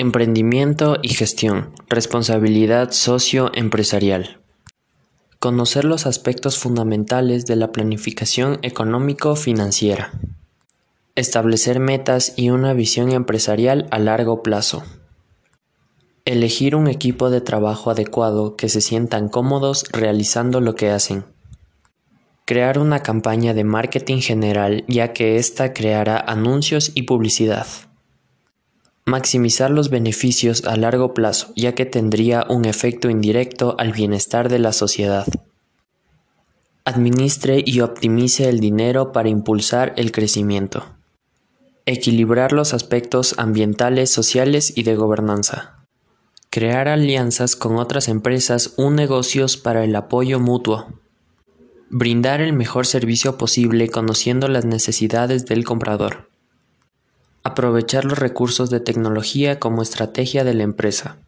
Emprendimiento y gestión. Responsabilidad socio-empresarial. Conocer los aspectos fundamentales de la planificación económico-financiera. Establecer metas y una visión empresarial a largo plazo. Elegir un equipo de trabajo adecuado que se sientan cómodos realizando lo que hacen. Crear una campaña de marketing general ya que ésta creará anuncios y publicidad. Maximizar los beneficios a largo plazo ya que tendría un efecto indirecto al bienestar de la sociedad. Administre y optimice el dinero para impulsar el crecimiento. Equilibrar los aspectos ambientales, sociales y de gobernanza. Crear alianzas con otras empresas o negocios para el apoyo mutuo. Brindar el mejor servicio posible conociendo las necesidades del comprador. Aprovechar los recursos de tecnología como estrategia de la empresa.